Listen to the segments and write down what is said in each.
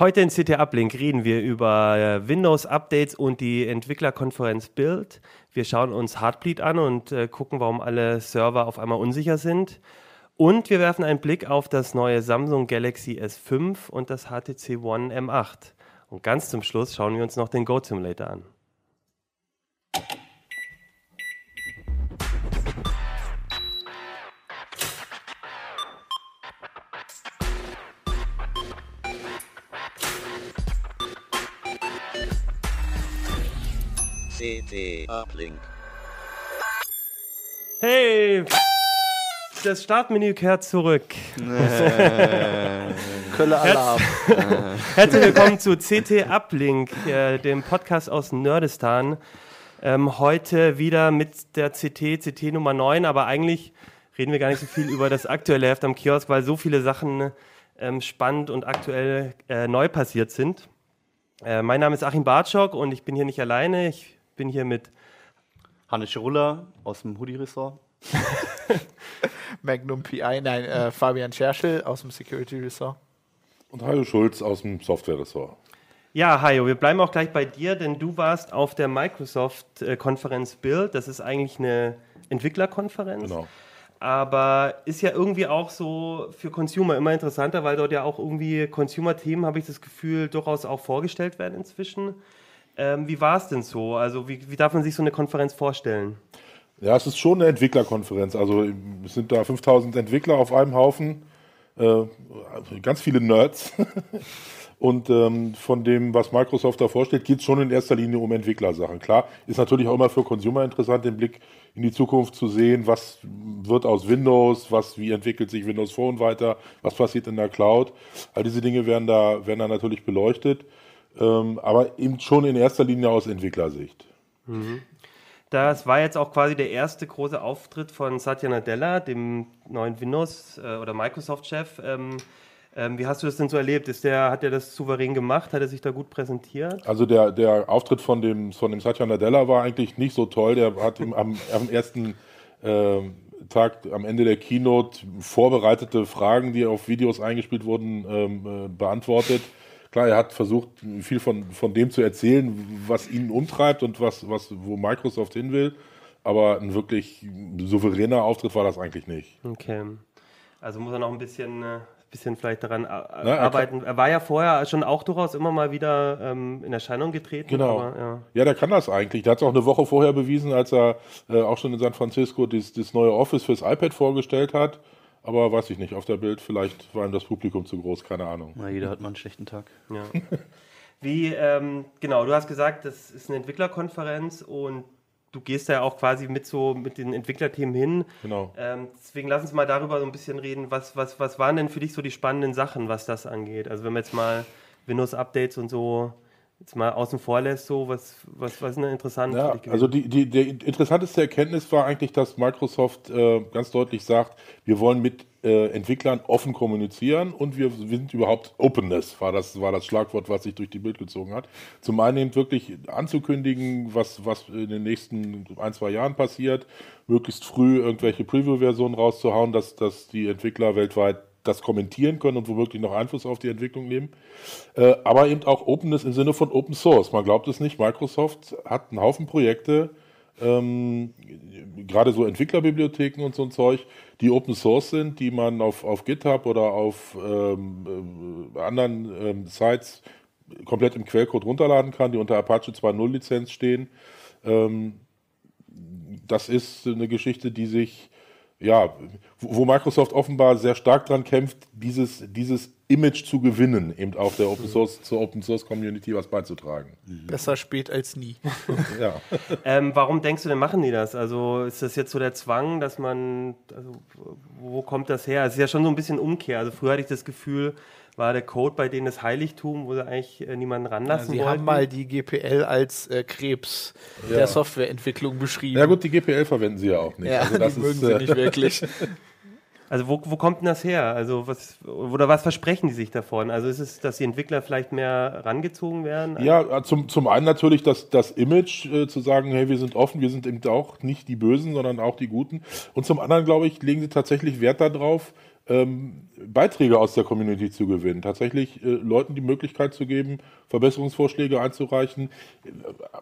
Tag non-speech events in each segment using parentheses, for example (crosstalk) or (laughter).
Heute in CT Uplink reden wir über äh, Windows Updates und die Entwicklerkonferenz Build. Wir schauen uns Heartbleed an und äh, gucken, warum alle Server auf einmal unsicher sind. Und wir werfen einen Blick auf das neue Samsung Galaxy S5 und das HTC One M8. Und ganz zum Schluss schauen wir uns noch den Goat Simulator an. CT Uplink. Hey! Das Startmenü kehrt zurück. Kölle Alarm. Herzlich willkommen zu CT Uplink, äh, dem Podcast aus Nerdistan. Ähm, heute wieder mit der CT, CT Nummer 9, aber eigentlich reden wir gar nicht so viel über das aktuelle Heft am Kiosk, weil so viele Sachen ähm, spannend und aktuell äh, neu passiert sind. Äh, mein Name ist Achim Bartschok und ich bin hier nicht alleine. Ich bin hier mit Hannes Schirulla aus dem Hoodie-Ressort. (laughs) Magnum PI, nein, äh, Fabian Scherschel aus dem Security Ressort. Und Hajo Schulz aus dem Software-Ressort. Ja, Hajo, wir bleiben auch gleich bei dir, denn du warst auf der Microsoft-Konferenz Build. Das ist eigentlich eine Entwicklerkonferenz. Genau. Aber ist ja irgendwie auch so für Consumer immer interessanter, weil dort ja auch irgendwie Consumer-Themen, habe ich das Gefühl, durchaus auch vorgestellt werden inzwischen. Ähm, wie war es denn so? Also wie, wie darf man sich so eine Konferenz vorstellen? Ja, es ist schon eine Entwicklerkonferenz. Also es sind da 5000 Entwickler auf einem Haufen, äh, ganz viele Nerds. (laughs) Und ähm, von dem, was Microsoft da vorstellt, geht es schon in erster Linie um Entwicklersachen. Klar, ist natürlich auch immer für Consumer interessant, den Blick in die Zukunft zu sehen, was wird aus Windows, was, wie entwickelt sich Windows Phone weiter, was passiert in der Cloud. All diese Dinge werden da, werden da natürlich beleuchtet, ähm, aber eben schon in erster Linie aus Entwicklersicht. Das war jetzt auch quasi der erste große Auftritt von Satya Nadella, dem neuen Windows- äh, oder Microsoft-Chef. Ähm, ähm, wie hast du das denn so erlebt? Ist der, hat er das souverän gemacht? Hat er sich da gut präsentiert? Also der, der Auftritt von dem, von dem Satya Nadella war eigentlich nicht so toll. Der hat ihm am, am ersten ähm, Tag, am Ende der Keynote, vorbereitete Fragen, die auf Videos eingespielt wurden, ähm, äh, beantwortet. Klar, er hat versucht, viel von, von dem zu erzählen, was ihn umtreibt und was, was, wo Microsoft hin will. Aber ein wirklich souveräner Auftritt war das eigentlich nicht. Okay. Also muss er noch ein bisschen, äh, bisschen vielleicht daran a- er arbeiten. Er war ja vorher schon auch durchaus immer mal wieder ähm, in Erscheinung getreten. Genau. Aber, ja. Ja, der kann das eigentlich. Der hat es auch eine Woche vorher bewiesen, als er äh, auch schon in San Francisco das, das neue Office fürs iPad vorgestellt hat. Aber weiß ich nicht, auf der Bild, vielleicht war ihm das Publikum zu groß, keine Ahnung. Na, jeder hat mal einen schlechten Tag. Ja. (laughs) Wie, ähm, genau, du hast gesagt, das ist eine Entwicklerkonferenz und du gehst da ja auch quasi mit so mit den Entwicklerthemen hin. Genau. Ähm, deswegen lass uns mal darüber so ein bisschen reden. Was, was, was waren denn für dich so die spannenden Sachen, was das angeht? Also wenn man jetzt mal Windows-Updates und so jetzt mal außen vor lässt, so, was, was, was ist denn interessant Ja, also die, die, die interessanteste Erkenntnis war eigentlich, dass Microsoft äh, ganz deutlich sagt, wir wollen mit äh, Entwicklern offen kommunizieren und wir sind überhaupt Openness, war das, war das Schlagwort, was sich durch die Bild gezogen hat. Zum einen eben wirklich anzukündigen, was, was in den nächsten ein, zwei Jahren passiert, möglichst früh irgendwelche Preview-Versionen rauszuhauen, dass, dass die Entwickler weltweit das kommentieren können und womöglich noch Einfluss auf die Entwicklung nehmen. Äh, aber eben auch Openness im Sinne von Open Source. Man glaubt es nicht, Microsoft hat einen Haufen Projekte, ähm, gerade so Entwicklerbibliotheken und so ein Zeug, die Open Source sind, die man auf, auf GitHub oder auf ähm, äh, anderen ähm, Sites komplett im Quellcode runterladen kann, die unter Apache 2.0 Lizenz stehen. Ähm, das ist eine Geschichte, die sich, ja, wo Microsoft offenbar sehr stark dran kämpft, dieses, dieses Image zu gewinnen, eben auch der Open Source, zur Open Source Community was beizutragen. Besser spät als nie. (laughs) Ja. Ähm, warum denkst du denn, machen die das? Also ist das jetzt so der Zwang, dass man, also wo kommt das her? Es ist ja schon so ein bisschen Umkehr. Also früher hatte ich das Gefühl, war der Code bei denen das Heiligtum, wo sie eigentlich äh, niemanden ranlassen Sie wollten. haben mal die GPL als äh, Krebs Ja. der Softwareentwicklung beschrieben. ja gut, die GPL verwenden sie ja auch nicht. Ja, also (laughs) das die mögen ist, sie äh, nicht wirklich. (laughs) Also wo, wo kommt denn das her? Also was oder was versprechen die sich davon? Also ist es, dass die Entwickler vielleicht mehr rangezogen werden? Ja, zum, zum einen natürlich das, das Image äh, zu sagen, hey, wir sind offen, wir sind eben auch nicht die Bösen, sondern auch die Guten. Und zum anderen, glaube ich, legen sie tatsächlich Wert darauf, ähm, Beiträge aus der Community zu gewinnen, tatsächlich äh, Leuten die Möglichkeit zu geben, Verbesserungsvorschläge einzureichen, äh,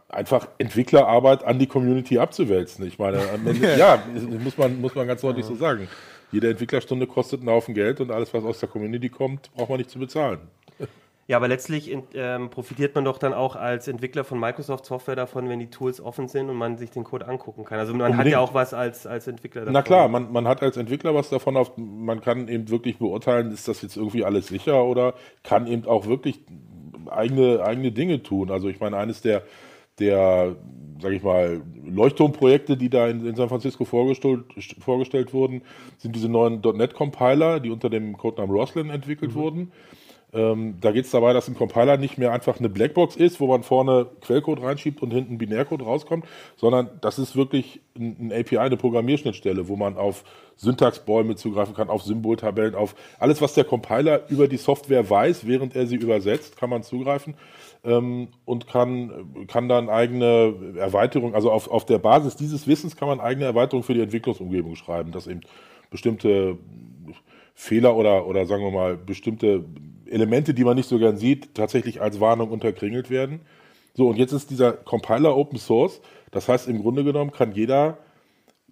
einfach Entwicklerarbeit an die Community abzuwälzen. Ich meine, Ende, (laughs) ja, muss man, muss man ganz deutlich so sagen. Jede Entwicklerstunde kostet einen Haufen Geld und alles, was aus der Community kommt, braucht man nicht zu bezahlen. Ja, aber letztlich ähm, profitiert man doch dann auch als Entwickler von Microsoft Software davon, wenn die Tools offen sind und man sich den Code angucken kann. Also man hat ja auch was als, als Entwickler davon. Na klar, man, man hat als Entwickler was davon, auf, man kann eben wirklich beurteilen, ist das jetzt irgendwie alles sicher oder kann eben auch wirklich eigene, eigene Dinge tun. Also ich meine, eines der, der sage ich mal, Leuchtturmprojekte, die da in, in San Francisco vorgestellt, vorgestellt wurden, sind diese neuen .NET-Compiler, die unter dem Codenamen Roslyn entwickelt wurden. Ähm, da geht es dabei, dass ein Compiler nicht mehr einfach eine Blackbox ist, wo man vorne Quellcode reinschiebt und hinten Binärcode rauskommt, sondern das ist wirklich ein, ein API, eine Programmierschnittstelle, wo man auf Syntaxbäume zugreifen kann, auf Symboltabellen, auf alles, was der Compiler über die Software weiß, während er sie übersetzt, kann man zugreifen ähm, und kann, kann dann eigene Erweiterungen, also auf, auf der Basis dieses Wissens kann man eigene Erweiterungen für die Entwicklungsumgebung schreiben, dass eben bestimmte Fehler oder, oder sagen wir mal bestimmte Elemente, die man nicht so gern sieht, tatsächlich als Warnung unterkringelt werden. So, und jetzt ist dieser Compiler Open Source. Das heißt, im Grunde genommen kann jeder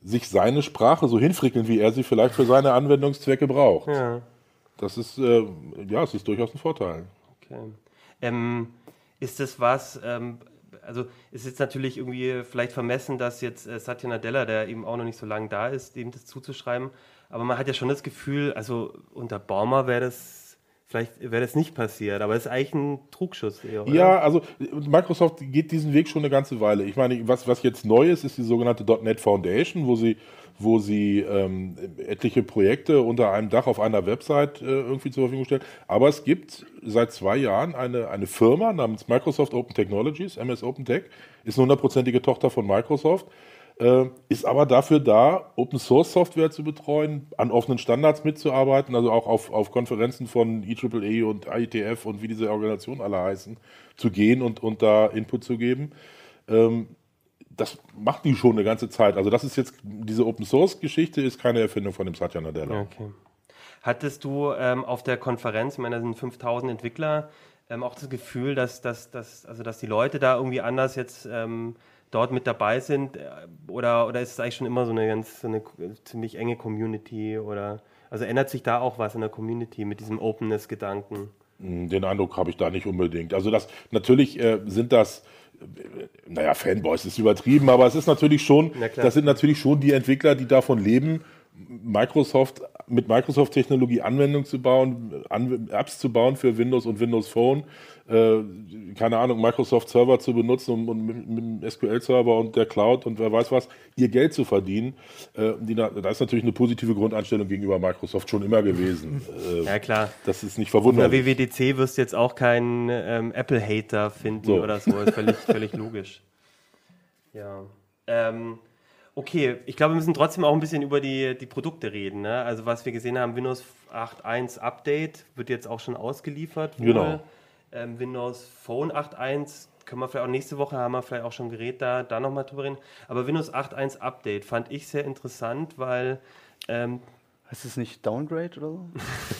sich seine Sprache so hinfrickeln, wie er sie vielleicht für seine Anwendungszwecke braucht. Ja. Das ist, äh, ja, es ist durchaus ein Vorteil. Okay. Ähm, ist das was, ähm, also ist jetzt natürlich irgendwie vielleicht vermessen, dass jetzt äh, Satya Nadella, der eben auch noch nicht so lange da ist, dem das zuzuschreiben, aber man hat ja schon das Gefühl, also unter Baumer wäre das Vielleicht wäre das nicht passiert, aber es ist eigentlich ein Trugschuss oder? Ja, also Microsoft geht diesen Weg schon eine ganze Weile. Ich meine, was, was jetzt neu ist, ist die sogenannte .NET Foundation, wo sie, wo sie ähm, etliche Projekte unter einem Dach auf einer Website äh, irgendwie zur Verfügung stellen. Aber es gibt seit zwei Jahren eine, eine Firma namens Microsoft Open Technologies, MS Open Tech, ist eine hundertprozentige Tochter von Microsoft äh, ist aber dafür da, Open Source Software zu betreuen, an offenen Standards mitzuarbeiten, also auch auf, auf Konferenzen von IEEE e und IETF und wie diese Organisationen alle heißen, zu gehen und, und da Input zu geben. Ähm, das macht die schon eine ganze Zeit. Also das ist jetzt, diese Open Source Geschichte ist keine Erfindung von dem Satya Nadella. Okay. Hattest du ähm, auf der Konferenz, ich meine, da sind 5000 Entwickler, ähm, auch das Gefühl, dass, dass, dass, also dass die Leute da irgendwie anders jetzt ähm, dort mit dabei sind? Äh, oder, oder ist es eigentlich schon immer so eine ganz so eine ziemlich enge Community? Oder also ändert sich da auch was in der Community mit diesem Openness-Gedanken? Hm, den Eindruck habe ich da nicht unbedingt. Also das natürlich äh, sind das äh, naja, Fanboys ist übertrieben, aber es ist natürlich schon, das sind natürlich schon die Entwickler, die davon leben, Microsoft mit Microsoft-Technologie Anwendungen zu bauen, Apps zu bauen für Windows und Windows Phone, äh, keine Ahnung, Microsoft-Server zu benutzen und, und mit, mit, dem SQL-Server und der Cloud und wer weiß was, ihr Geld zu verdienen. Äh, die, da ist natürlich eine positive Grundeinstellung gegenüber Microsoft schon immer gewesen. Äh, ja, klar. Das ist nicht verwunderlich. Auf der WWDC wirst du jetzt auch keinen ähm, Apple-Hater finden so. oder so. Ist völlig, völlig logisch. (laughs) Ja. Ähm, Okay, ich glaube, wir müssen trotzdem auch ein bisschen über die, die Produkte reden. Ne? Also was wir gesehen haben, Windows 8.1 Update wird jetzt auch schon ausgeliefert. Wohl. Genau. Ähm, Windows Phone 8.1 können wir vielleicht auch nächste Woche, haben wir vielleicht auch schon ein Gerät da, da nochmal drüber reden. Aber Windows 8.1 Update fand ich sehr interessant, weil... Ähm, Heißt es nicht Downgrade oder so?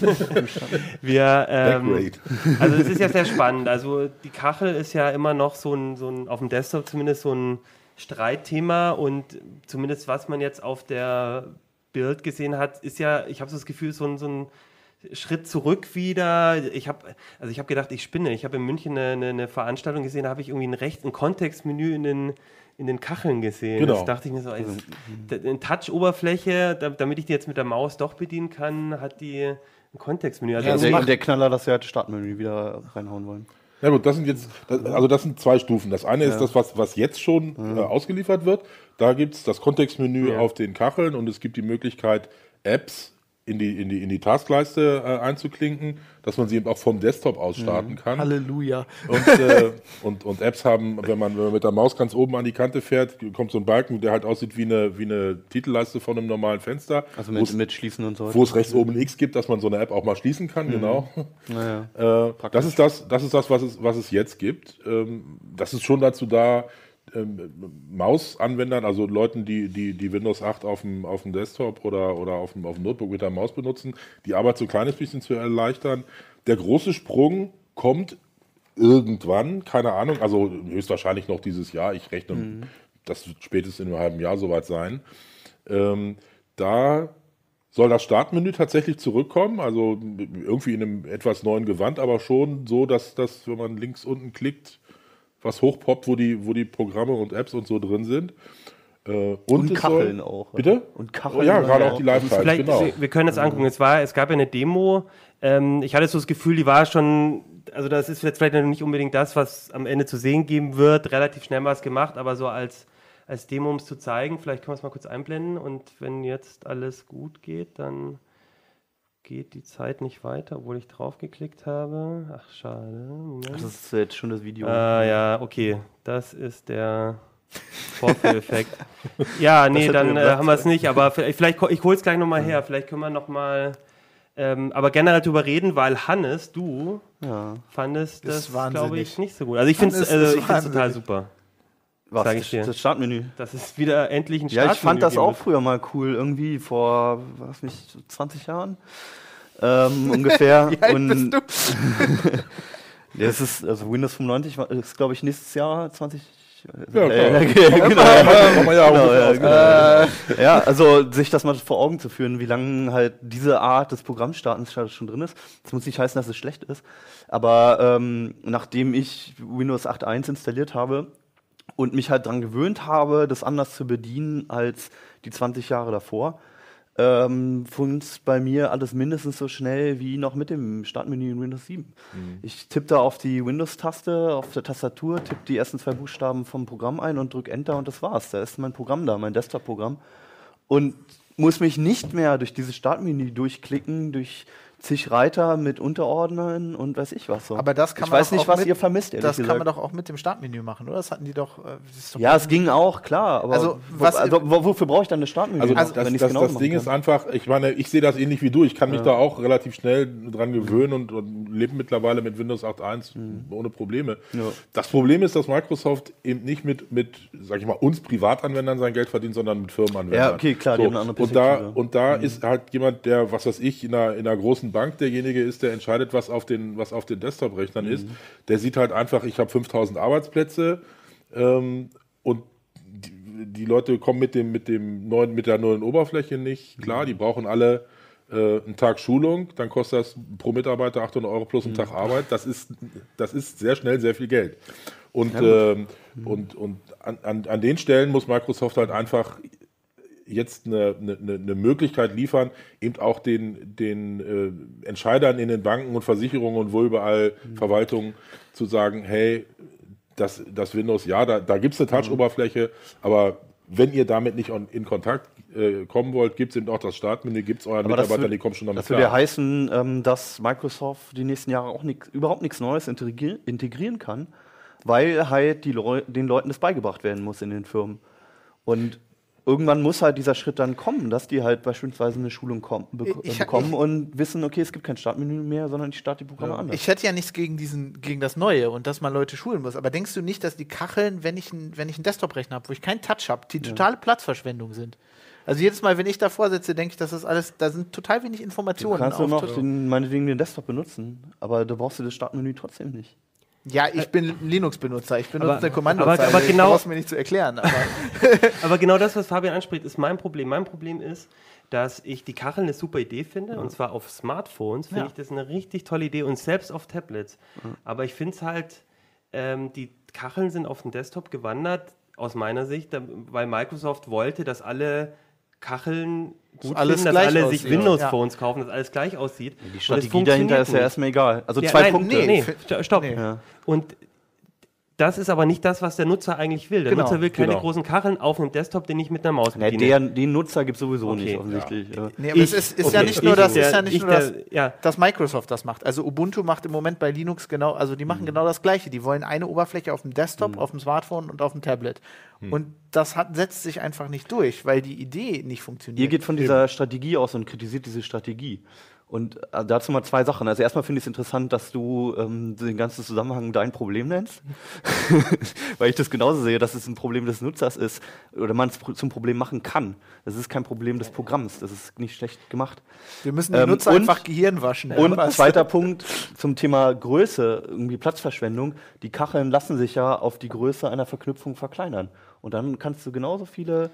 (laughs) (laughs) wir, ähm, (laughs) also es ist ja sehr spannend. Also die Kachel ist ja immer noch so ein, so ein auf dem Desktop zumindest so ein Streitthema und zumindest was man jetzt auf der Bild gesehen hat, ist ja, ich habe so das Gefühl, so ein, so ein Schritt zurück wieder. Ich habe also ich gedacht, ich spinne. Ich habe in München eine, eine, eine Veranstaltung gesehen, da habe ich irgendwie ein recht ein Kontextmenü in den in den Kacheln gesehen. Genau. Das dachte ich mir so, also, eine Touch-Oberfläche, damit ich die jetzt mit der Maus doch bedienen kann, hat die ein Kontextmenü. Also ja, der, der Knaller, dass wir halt Startmenü wieder reinhauen wollen. Ja gut, das sind jetzt, also das sind zwei Stufen. Das eine ist das, was, was jetzt schon äh, ausgeliefert wird. Da gibt es das Kontextmenü ja. auf den Kacheln und es gibt die Möglichkeit, Apps in die, in die, in die Taskleiste äh, einzuklinken, dass man sie eben auch vom Desktop aus starten mhm. kann. Halleluja. Und, äh, (laughs) und, und Apps haben, wenn man, wenn man mit der Maus ganz oben an die Kante fährt, kommt so ein Balken, der halt aussieht wie eine, wie eine Titelleiste von einem normalen Fenster. Also mit, mit Schließen und so. Wo es rechts oben X gibt, dass man so eine App auch mal schließen kann, mhm. genau. Naja, äh, das ist das, das ist das, was es, was es jetzt gibt. Ähm, das ist schon dazu da, ähm, Mausanwendern, also Leuten, die, die, die Windows 8 auf dem, auf dem Desktop oder, oder auf, dem, auf dem Notebook mit der Maus benutzen, die Arbeit so ein kleines bisschen zu erleichtern. Der große Sprung kommt irgendwann, keine Ahnung, also höchstwahrscheinlich noch dieses Jahr. Ich rechne, Mhm. das wird spätestens in einem halben Jahr soweit sein. Ähm, da soll das Startmenü tatsächlich zurückkommen, also irgendwie in einem etwas neuen Gewand, aber schon so, dass das, wenn man links unten klickt, was hochpoppt, wo die, wo die Programme und Apps und so drin sind. Äh, Und es Kacheln soll, auch. Bitte? Und Oh, Kacheln. ja, gerade ja. auch die Live-Files, Vielleicht, genau. wir, wir können jetzt angucken. Es, war, es gab ja eine Demo. Ähm, ich hatte so das Gefühl, die war schon, also das ist jetzt vielleicht noch nicht unbedingt das, was am Ende zu sehen geben wird. Relativ schnell mal was gemacht, aber so als, als Demo, um es zu zeigen. Vielleicht können wir es mal kurz einblenden. Und wenn jetzt alles gut geht, dann geht die Zeit nicht weiter, obwohl ich draufgeklickt habe. Ach, schade. Moment. Das ist jetzt schon das Video. Ah ja, okay. Das ist der (laughs) Vorführeffekt. ja, nee, dann äh, haben wir es nicht, aber vielleicht, ich hole es gleich nochmal her. Vielleicht können wir nochmal ähm, aber generell drüber reden, weil Hannes, du ja. fandest Das das, glaube ich, nicht so gut. Also ich finde es also total super. Was? Sag ich dir. Das Startmenü. Das ist wieder endlich ein Ja, ich fand Startmenü das auch früher mal cool, irgendwie vor, was nicht, so 20 Jahren ähm, ungefähr. (laughs) Wie alt Und bist du? (laughs) das ist, also Windows 95 war- ist, glaube ich, nächstes Jahr 20. Ja. Äh, genau. Ja Genau, genau. ja, also sich das mal vor Augen zu führen, wie lange halt diese Art des Programmstartens schon drin ist. Das muss nicht heißen, dass es schlecht ist. Aber ähm, nachdem ich Windows 8.1 installiert habe und mich halt dran gewöhnt habe, das anders zu bedienen als die 20 Jahre davor, ähm, funktioniert bei mir alles mindestens so schnell wie noch mit dem Startmenü in Windows 7. Ich tippe da auf die Windows-Taste, auf der Tastatur, tippe die ersten zwei Buchstaben vom Programm ein und drücke Enter und das war's. Da ist mein Programm da, mein Desktop-Programm. Und muss mich nicht mehr durch dieses Startmenü durchklicken, durch zig Reiter mit Unterordnern und weiß ich was so. Aber das kann ich man weiß doch nicht, auch was mit- ihr vermisst, ehrlich Das kann man gesagt. doch auch mit dem Startmenü machen, oder? Das hatten die doch. Äh, doch ja, es ging auch, klar. Aber Also, wo, was- also, wo, wofür brauche ich dann das Startmenü? Also, noch, das, wenn das, genau das Ding kann? ist einfach, ich meine, ich sehe das ähnlich wie du. Ich kann mich da auch relativ schnell dran gewöhnen und, und lebe mittlerweile mit Windows 8.1 ohne Probleme. Ja. Das Problem ist, dass Microsoft eben nicht mit, mit, sag ich mal, uns Privatanwendern sein Geld verdient, sondern mit Firmenanwendern. Ja, okay, klar, die haben eine andere und da, und da ist halt jemand, der, was weiß ich, in einer, in einer großen Bank derjenige ist, der entscheidet, was auf den, was auf den Desktop-Rechnern ist. Der sieht halt einfach, ich habe 5000 Arbeitsplätze ähm, und die, die Leute kommen mit dem, mit dem neuen, mit der neuen Oberfläche nicht. Klar, die brauchen alle äh, einen Tag Schulung, dann kostet das pro Mitarbeiter 800 Euro plus einen Tag Arbeit. Das ist, das ist sehr schnell sehr viel Geld. Und, ähm, und, und an, an, an den Stellen muss Microsoft halt einfach jetzt eine, eine, eine Möglichkeit liefern, eben auch den, den äh, Entscheidern in den Banken und Versicherungen und wo überall Verwaltungen zu sagen, hey, das, das Windows, ja, da, da gibt es eine Touch-Oberfläche, aber wenn ihr damit nicht on, in Kontakt äh, kommen wollt, gibt es eben auch das Startmenü, gibt es euren Aber das Mitarbeitern, die kommen schon damit Das würde ja klar. heißen, ähm, dass Microsoft die nächsten Jahre auch nix, überhaupt nichts Neues integri integrieren kann, weil halt die Leu den Leuten das beigebracht werden muss in den Firmen. Und irgendwann muss halt dieser Schritt dann kommen, dass die halt beispielsweise eine Schulung kom bek Ich- bekommen ich- und wissen, okay, es gibt kein Startmenü mehr, sondern ich starte die Programme anders. Ich hätte ja nichts gegen diesen, gegen das Neue und dass man Leute schulen muss. Aber denkst du nicht, dass die Kacheln, wenn ich, ein, wenn ich einen Desktop-Rechner habe, wo ich keinen Touch habe, die totale Platzverschwendung sind? Also jedes Mal, wenn ich davor sitze, denke ich, das ist alles, da sind total wenig du Informationen. kannst du noch den, meinetwegen den Desktop benutzen, aber da brauchst du das Startmenü trotzdem nicht. Ja, ich bin Linux-Benutzer, ich benutze Aber- eine Kommandozeile. aber- aber ich genau- brauch's mir nicht zu erklären. Aber (laughs) Aber genau das, was Fabian anspricht, ist mein Problem. Mein Problem ist, dass ich die Kacheln eine super Idee finde. Und zwar auf Smartphones finde Ja. ich das eine richtig tolle Idee und selbst auf Tablets. Aber ich finde es halt, ähm, die Kacheln sind auf den Desktop gewandert, aus meiner Sicht, weil Microsoft wollte, dass alle Kacheln gut alles finden, dass gleich alle sich aussieht. Windows-Phones kaufen, dass alles gleich aussieht. Die Strategie dahinter ist ja erstmal egal. Also ja, zwei nein, Punkte. Nee, nee, stopp. nee. Ja. Und das ist aber nicht das, was der Nutzer eigentlich will. Der Genau, Nutzer will keine genau. großen Kacheln auf einem Desktop, den ich mit einer Maus Nee, bediene. der, den Nutzer gibt es sowieso Okay, nicht, offensichtlich. Ja. nee, aber Ich- es ist, ist okay, ja nicht ich nur das, der- ist ja nicht ich nur der- das, ja. dass Microsoft das macht. Also Ubuntu macht im Moment bei Linux genau, also die machen Mhm. genau das Gleiche. Die wollen eine Oberfläche auf dem Desktop, auf dem Smartphone und auf dem Tablet. Mhm. Und das hat, setzt sich einfach nicht durch, weil die Idee nicht funktioniert. Ihr geht von dieser Strategie aus und kritisiert diese Strategie. Und äh, dazu mal zwei Sachen. Also erstmal finde ich es interessant, dass du ähm, den ganzen Zusammenhang dein Problem nennst, (laughs) weil ich das genauso sehe, dass es ein Problem des Nutzers ist oder man es pro- zum Problem machen kann. Das ist kein Problem des Programms, das ist nicht schlecht gemacht. Wir müssen die Ähm, Nutzer und- einfach Gehirn waschen. Und Was? zweiter Punkt zum Thema Größe, irgendwie Platzverschwendung. Die Kacheln lassen sich ja auf die Größe einer Verknüpfung verkleinern. Und dann kannst du genauso viele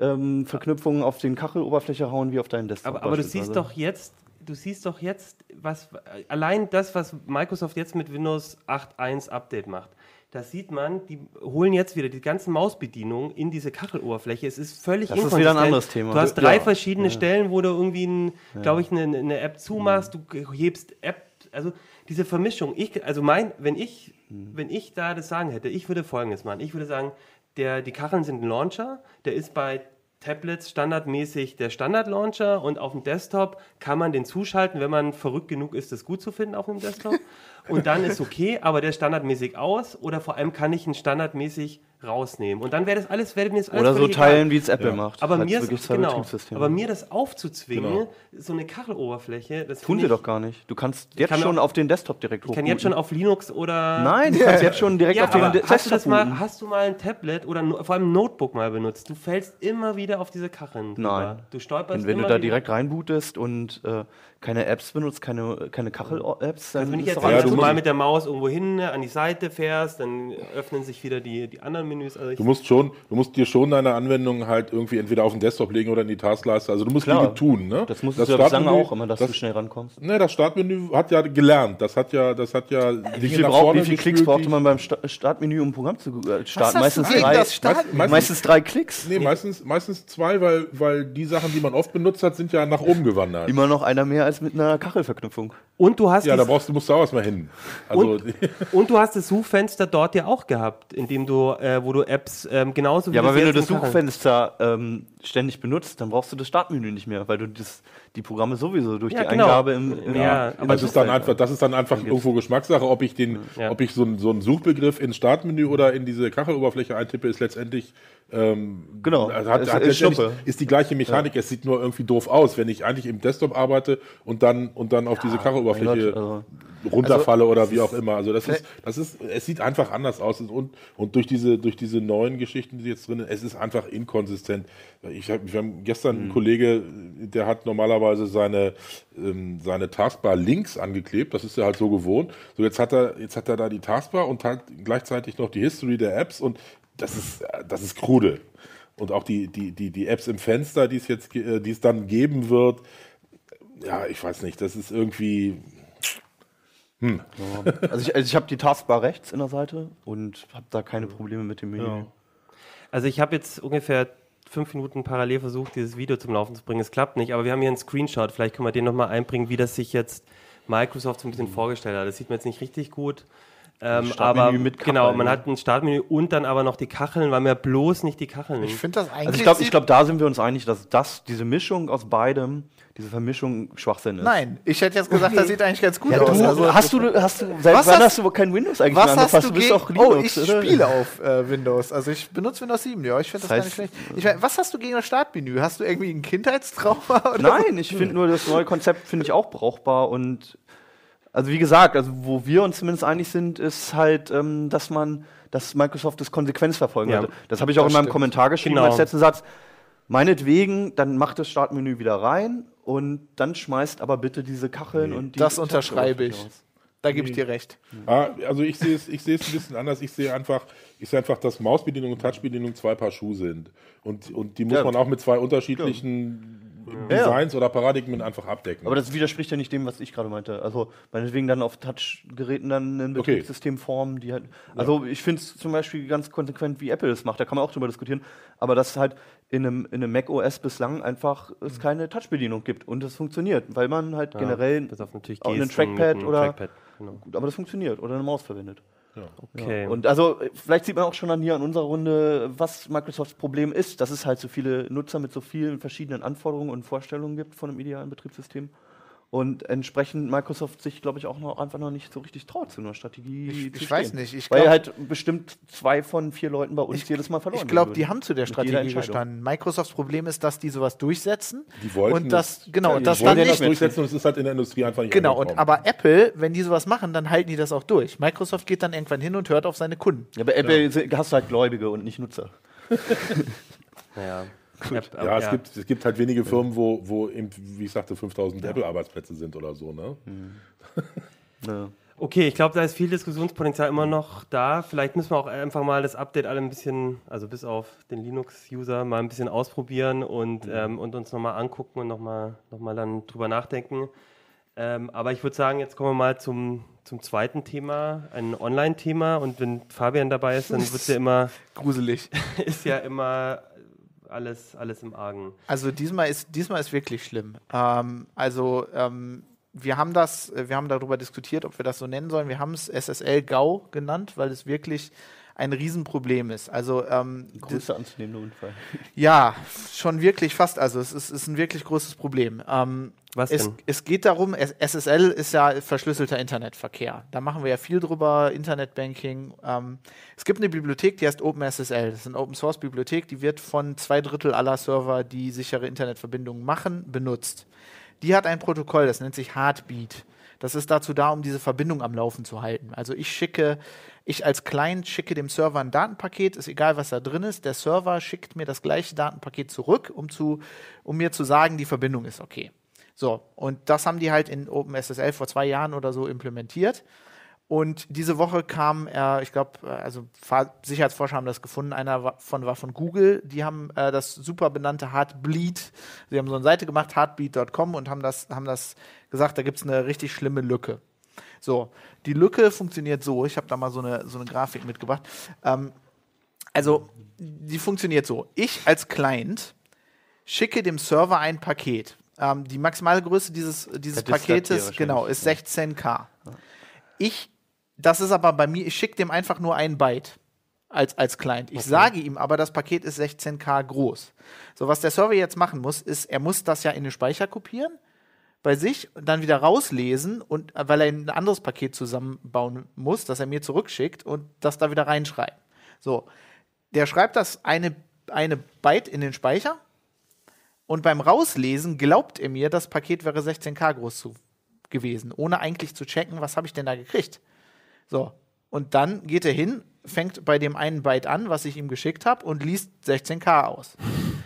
ähm, Verknüpfungen auf den Kacheloberfläche hauen wie auf deinen Desktop. Aber, aber du siehst doch jetzt, du siehst doch jetzt, was allein das, was Microsoft jetzt mit Windows 8.1 Update macht. Da sieht man, die holen jetzt wieder die ganzen Mausbedienungen in diese Kacheloberfläche. Es ist völlig Das ist wieder ein anderes Thema. Du hast drei Ja. verschiedene Stellen, wo du irgendwie, ein, glaube ich, eine, eine App zumachst, du hebst App, also diese Vermischung. Ich, also mein, wenn ich, wenn ich da das sagen hätte, ich würde Folgendes machen. Ich würde sagen, der, die Kacheln sind ein Launcher, der ist bei Tablets standardmäßig der Standard-Launcher und auf dem Desktop kann man den zuschalten, wenn man verrückt genug ist, das gut zu finden auf dem Desktop. Und dann ist okay, aber der standardmäßig aus oder vor allem kann ich ihn standardmäßig rausnehmen. Und dann wäre das alles, wäre mir das alles Oder so teilen, wie es Apple macht. Aber mir, ist, genau, aber mir das aufzuzwingen, Genau. so eine Kacheloberfläche, das Tun sie ich- doch gar nicht. Du kannst jetzt kann schon auch- auf den Desktop direkt Ich kann jetzt schon auf Linux oder Nein, du kannst jetzt schon direkt ja, auf den aber De- hast du, das Desktop mal, booten. hast du mal ein Tablet oder no, vor allem ein Notebook mal benutzt? Du fällst immer wieder auf diese Kacheln. drüber. Nein. Du stolperst Und wenn immer du da wieder. direkt reinbootest und äh, keine Apps benutzt, keine, keine Kachel-Apps, dann Also wenn ich jetzt Ja, dass du musst- mal mit der Maus irgendwo hin ne, an die Seite fährst, dann öffnen sich wieder die, die anderen Menüs. Also Du musst schon, du musst dir schon deine Anwendung halt irgendwie entweder auf den Desktop legen oder in die Taskleiste. Also du musst Klar. Dinge tun, ne? Das musstest du ja bislang auch immer, dass das, du schnell rankommst. Ne, das Startmenü hat ja gelernt. Das hat ja, das hat ja Wie viel, brauch, wie viel Klicks brauchte man beim Sta Startmenü, um ein Programm zu äh, starten? Meistens drei, das Start- Meist- meistens drei Klicks. Nee, meistens, meistens zwei, weil, weil die Sachen, die man oft benutzt hat, sind ja nach oben gewandert. Immer noch einer mehr als mit einer Kachelverknüpfung. und du hast Ja, da brauchst du, musst du auch erstmal hin. Also, Und, und du hast das Suchfenster dort ja auch gehabt, in dem du, äh, wo du Apps ähm, genauso wie Ja, aber das wenn du das Suchfenster ähm, ständig benutzt, dann brauchst du das Startmenü nicht mehr, weil du das, die Programme sowieso durch Ja, die genau. Eingabe im, im Ja, im aber das ist dann Suchfeld- einfach, das ist dann einfach irgendwo Geschmackssache, ob ich den, Ja. ob ich so, einen- so einen Suchbegriff ins Startmenü oder in diese Kacheloberfläche eintippe, ist letztendlich ähm, Genau. hat, Es hat ist ist die gleiche Mechanik. Es sieht nur irgendwie doof aus, wenn ich eigentlich im Desktop arbeite und dann und dann auf diese Kacheloberfläche Mein Gott, also- runterfalle oder wie auch immer. Also das ist, das ist, es sieht einfach anders aus und und durch diese durch diese neuen Geschichten, die jetzt drin, sind, es ist einfach inkonsistent. Ich hab, wir haben gestern Mhm. einen Kollege, der hat normalerweise seine ähm, seine Taskbar links angeklebt. Das ist er halt so gewohnt. So jetzt hat er jetzt hat er da die Taskbar und halt gleichzeitig noch die History der Apps und das ist das ist krude. Und auch die, die, die, die Apps im Fenster, die es jetzt, äh, die es dann geben wird, ja, ich weiß nicht, das ist irgendwie, Also ich, also ich habe die Taskbar rechts in der Seite und habe da keine Probleme mit dem Menü. Also ich habe jetzt ungefähr fünf Minuten parallel versucht, dieses Video zum Laufen zu bringen. Es klappt nicht, aber wir haben hier einen Screenshot. Vielleicht können wir den nochmal einbringen, wie das sich jetzt Microsoft so ein bisschen vorgestellt hat. Das sieht man jetzt nicht richtig gut. Ähm, Startmenü aber mit Kacheln, genau, man ne? hat ein Startmenü und dann aber noch die Kacheln, weil mir bloß nicht die Kacheln. Ich finde das eigentlich. Also ich glaube, ich sieht- glaub, da sind wir uns einig, dass das, diese Mischung aus beidem, diese Vermischung Schwachsinn ist. Nein, ich hätte jetzt gesagt, das sieht eigentlich ganz gut Ja, aus. du, Also, hast du, hast du, seit Was wann hast- hast du kein Windows eigentlich was mehr hast angefasst? du bist gegen. doch Oh, Linux, ich oder? spiele auf äh, Windows. Also ich benutze Windows 7, ja. Ich finde das, Das gar heißt- nicht schlecht. Ich mein, was hast du gegen das Startmenü? Hast du irgendwie ein Kindheitstrauma? (laughs) Oder Nein, ich finde nur das neue Konzept finde ich auch brauchbar und also wie gesagt, also wo wir uns zumindest einig sind, ist halt, ähm, dass man, dass Microsoft das konsequent verfolgen Ja, sollte. Das habe ich auch in meinem stimmt. Kommentar geschrieben Genau. als letzten Satz. Meinetwegen, dann macht das Startmenü wieder rein und dann schmeißt aber bitte diese Kacheln und die Das unterschreibe ich. aus. Da gebe ich dir recht. ah, also ich sehe es, ich sehe es ein bisschen anders. Ich sehe einfach, ich sehe einfach, dass Mausbedienung und Touchbedienung zwei Paar Schuhe sind. Und, und die muss Ja. man auch mit zwei unterschiedlichen Ja, ja. Designs oder Paradigmen einfach abdecken. Aber das widerspricht ja nicht dem, was ich gerade meinte. Also meinetwegen dann auf Touch-Geräten dann ein Okay. Betriebssystem formen, die halt. Also ich finde es zum Beispiel ganz konsequent, wie Apple es macht. Da kann man auch drüber diskutieren. Aber dass halt in einem, in einem Mac OS bislang einfach es keine Touch-Bedienung gibt und es funktioniert, weil man halt generell bis auf natürlich auch einen Gesten mit Trackpad oder Trackpad, genau. gut, aber das funktioniert oder eine Maus verwendet. Okay. Und also äh, vielleicht sieht man auch schon an hier an unserer Runde, was Microsofts Problem ist, dass es halt so viele Nutzer mit so vielen verschiedenen Anforderungen und Vorstellungen gibt von einem idealen Betriebssystem. Und entsprechend Microsoft sich, glaube ich, auch noch einfach noch nicht so richtig traut zu einer Strategie. Ich- zu ich weiß nicht, ich Weil glaub- halt bestimmt zwei von vier Leuten bei uns Ich- jedes Mal verloren Ich glaube, die haben zu der Strategie gestanden. Microsofts Problem ist, dass die sowas durchsetzen. Die wollten und das, genau, ja, und die das dann das nicht. durchsetzen und es ist halt in der Industrie einfach nicht Genau, und aber Apple, wenn die sowas machen, dann halten die das auch durch. Microsoft geht dann irgendwann hin und hört auf seine Kunden. Ja, bei Apple hast du halt Gläubige und nicht Nutzer. (laughs) (laughs) Naja. Ja, es, Gibt, es gibt halt wenige Firmen, wo, wo eben, wie ich sagte, 5000 Apple-Arbeitsplätze sind oder so. Ne? (laughs) Ja. Okay, ich glaube, da ist viel Diskussionspotenzial immer noch da. Vielleicht müssen wir auch einfach mal das Update alle ein bisschen, also bis auf den Linux-User, mal ein bisschen ausprobieren und, ähm, und uns nochmal angucken und nochmal noch mal dann drüber nachdenken. Ähm, aber ich würde sagen, jetzt kommen wir mal zum, zum zweiten Thema, ein Online-Thema. Und wenn Fabian dabei ist, dann wird ja (laughs) immer, Gruselig. (laughs) ist ja immer alles, alles im Argen. Also diesmal ist, diesmal ist wirklich schlimm. Ähm, also ähm, wir haben das, wir haben darüber diskutiert, ob wir das so nennen sollen. Wir haben es SSL GAU genannt, weil es wirklich ein Riesenproblem ist. Also ähm, Größte anzunehmende Unfall. (laughs) ja, schon wirklich fast. Also es ist, ist ein wirklich großes Problem. Ähm, Was es, denn? es geht darum, SSL ist ja verschlüsselter Internetverkehr. Da machen wir ja viel drüber, Internetbanking. Ähm, es gibt eine Bibliothek, die heißt OpenSSL. Das ist eine Open Source Bibliothek, die wird von zwei Drittel aller Server, die sichere Internetverbindungen machen, benutzt. Die hat ein Protokoll, das nennt sich Heartbeat. Das ist dazu da, um diese Verbindung am Laufen zu halten. Also ich schicke, ich als Client schicke dem Server ein Datenpaket, ist egal, was da drin ist. Der Server schickt mir das gleiche Datenpaket zurück, um, zu, um mir zu sagen, die Verbindung ist okay. So, und das haben die halt in OpenSSL vor zwei Jahren oder so implementiert. Und diese Woche kam, äh, ich glaube, also Fahr- Sicherheitsforscher haben das gefunden, einer war von, war von Google, die haben äh, das super benannte Heartbleed, sie haben so eine Seite gemacht, heartbeat.com und haben das, haben das gesagt, da gibt es eine richtig schlimme Lücke. So, die Lücke funktioniert so, ich habe da mal so eine, so eine Grafik mitgebracht. Ähm, also, die funktioniert so. Ich als Client schicke dem Server ein Paket. Ähm, die maximale Größe dieses, dieses Paketes, genau, ist ja. 16K. Ich, das ist aber bei mir, ich schicke dem einfach nur ein Byte als, als Client. Ich sage ihm aber, das Paket ist 16K groß. So, was der Server jetzt machen muss, ist, er muss das ja in den Speicher kopieren bei sich und dann wieder rauslesen und äh, weil er ein anderes Paket zusammenbauen muss, das er mir zurückschickt und das da wieder reinschreiben. So, der schreibt das eine, eine Byte in den Speicher und beim Rauslesen glaubt er mir, das Paket wäre 16K groß zu, gewesen, ohne eigentlich zu checken, was habe ich denn da gekriegt. So, und dann geht er hin, fängt bei dem einen Byte an, was ich ihm geschickt habe und liest 16K aus.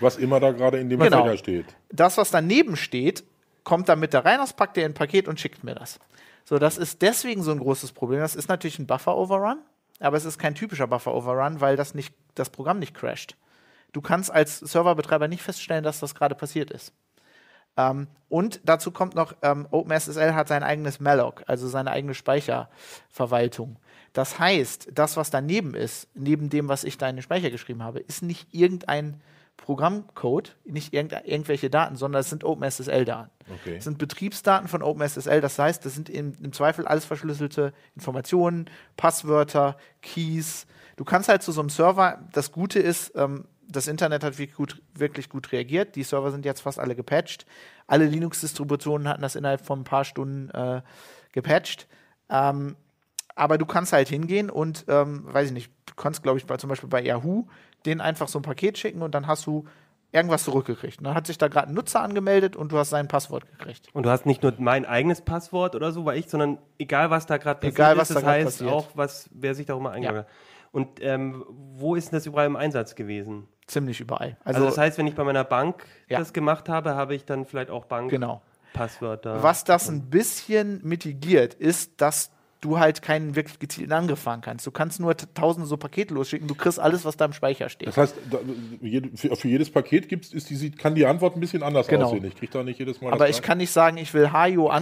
Was immer da gerade in dem Genau. Fächer steht. Das, was daneben steht, kommt dann mit da rein, das packt er in ein Paket und schickt mir das. So, das ist deswegen so ein großes Problem. Das ist natürlich ein Buffer-Overrun, aber es ist kein typischer Buffer-Overrun, weil das, nicht, das Programm nicht crasht. Du kannst als Serverbetreiber nicht feststellen, dass das gerade passiert ist. Ähm, und dazu kommt noch, ähm, OpenSSL hat sein eigenes Malloc, also seine eigene Speicherverwaltung. Das heißt, das, was daneben ist, neben dem, was ich da in den Speicher geschrieben habe, ist nicht irgendein Programmcode, nicht irgend, irgendwelche Daten, sondern es sind OpenSSL-Daten. Okay. Es sind Betriebsdaten von OpenSSL, das heißt, das sind im, im Zweifel alles verschlüsselte Informationen, Passwörter, Keys. Du kannst halt zu so einem Server, das Gute ist, ähm, das Internet hat wirklich gut, wirklich gut reagiert. Die Server sind jetzt fast alle gepatcht. Alle Linux-Distributionen hatten das innerhalb von ein paar Stunden äh, gepatcht. Ähm, aber du kannst halt hingehen und, ähm, weiß ich nicht, du kannst, glaube ich, bei, zum Beispiel bei Yahoo denen einfach so ein Paket schicken und dann hast du irgendwas zurückgekriegt. Und dann hat sich da gerade ein Nutzer angemeldet und du hast sein Passwort gekriegt. Und du hast nicht nur mein eigenes Passwort oder so, weil ich, sondern egal, was da gerade passiert Egal, was ist, da das heißt passiert. auch, was, wer sich darüber eingeloggt hat. Und ähm, wo ist denn das überall im Einsatz gewesen? Ziemlich überall. Also, Also, das heißt, wenn ich bei meiner Bank Ja. das gemacht habe, habe ich dann vielleicht auch genau. Bankpasswörter. Was das ein bisschen mitigiert, ist, dass du halt keinen wirklich gezielten Angriff fahren kannst. Du kannst nur tausende so Pakete losschicken, du kriegst alles, was da im Speicher steht. Das heißt, für, für jedes Paket gibt's, ist die, kann die Antwort ein bisschen anders Genau. aussehen. Ich kriege da nicht jedes Mal Aber das ich kann nicht sagen, ich will Hajo Klar.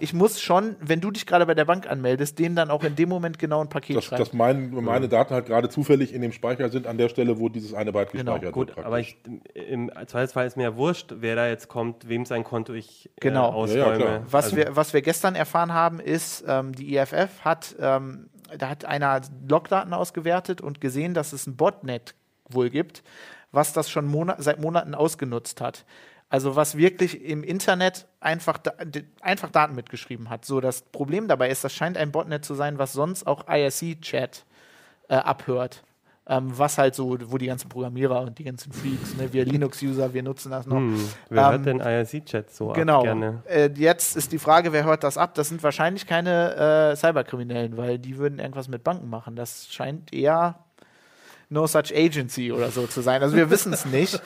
Ich muss schon, wenn du dich gerade bei der Bank anmeldest, denen dann auch in dem Moment genau ein Paket dass, schreiben. dass mein, meine Daten halt gerade zufällig in dem Speicher sind, an der Stelle, wo dieses eine Byte Genau, gespeichert Gut, wird. aber ich, im Zweifelsfall ist mir ja wurscht, wer da jetzt kommt, wem sein Konto ich äh, Genau. ausräume. Ja, ja. Was, Also, wir, was wir gestern erfahren haben, ist, ähm, die IFF hat, ähm, da hat einer Logdaten ausgewertet und gesehen, dass es ein Botnet wohl gibt, was das schon Mona seit Monaten ausgenutzt hat. Also was wirklich im Internet einfach, einfach Daten mitgeschrieben hat. So, das Problem dabei ist, das scheint ein Botnet zu sein, was sonst auch IRC-Chat äh, abhört. Ähm, was halt so, wo die ganzen Programmierer und die ganzen Freaks, ne, wir (laughs) Linux-User, wir nutzen das noch. Hm, wer Ähm, hört denn IRC-Chat so ab Genau. gerne? Äh, jetzt ist die Frage, wer hört das ab? Das sind wahrscheinlich keine äh, Cyberkriminellen, weil die würden irgendwas mit Banken machen. Das scheint eher No Such Agency oder so zu sein. Also wir wissen es (laughs) nicht.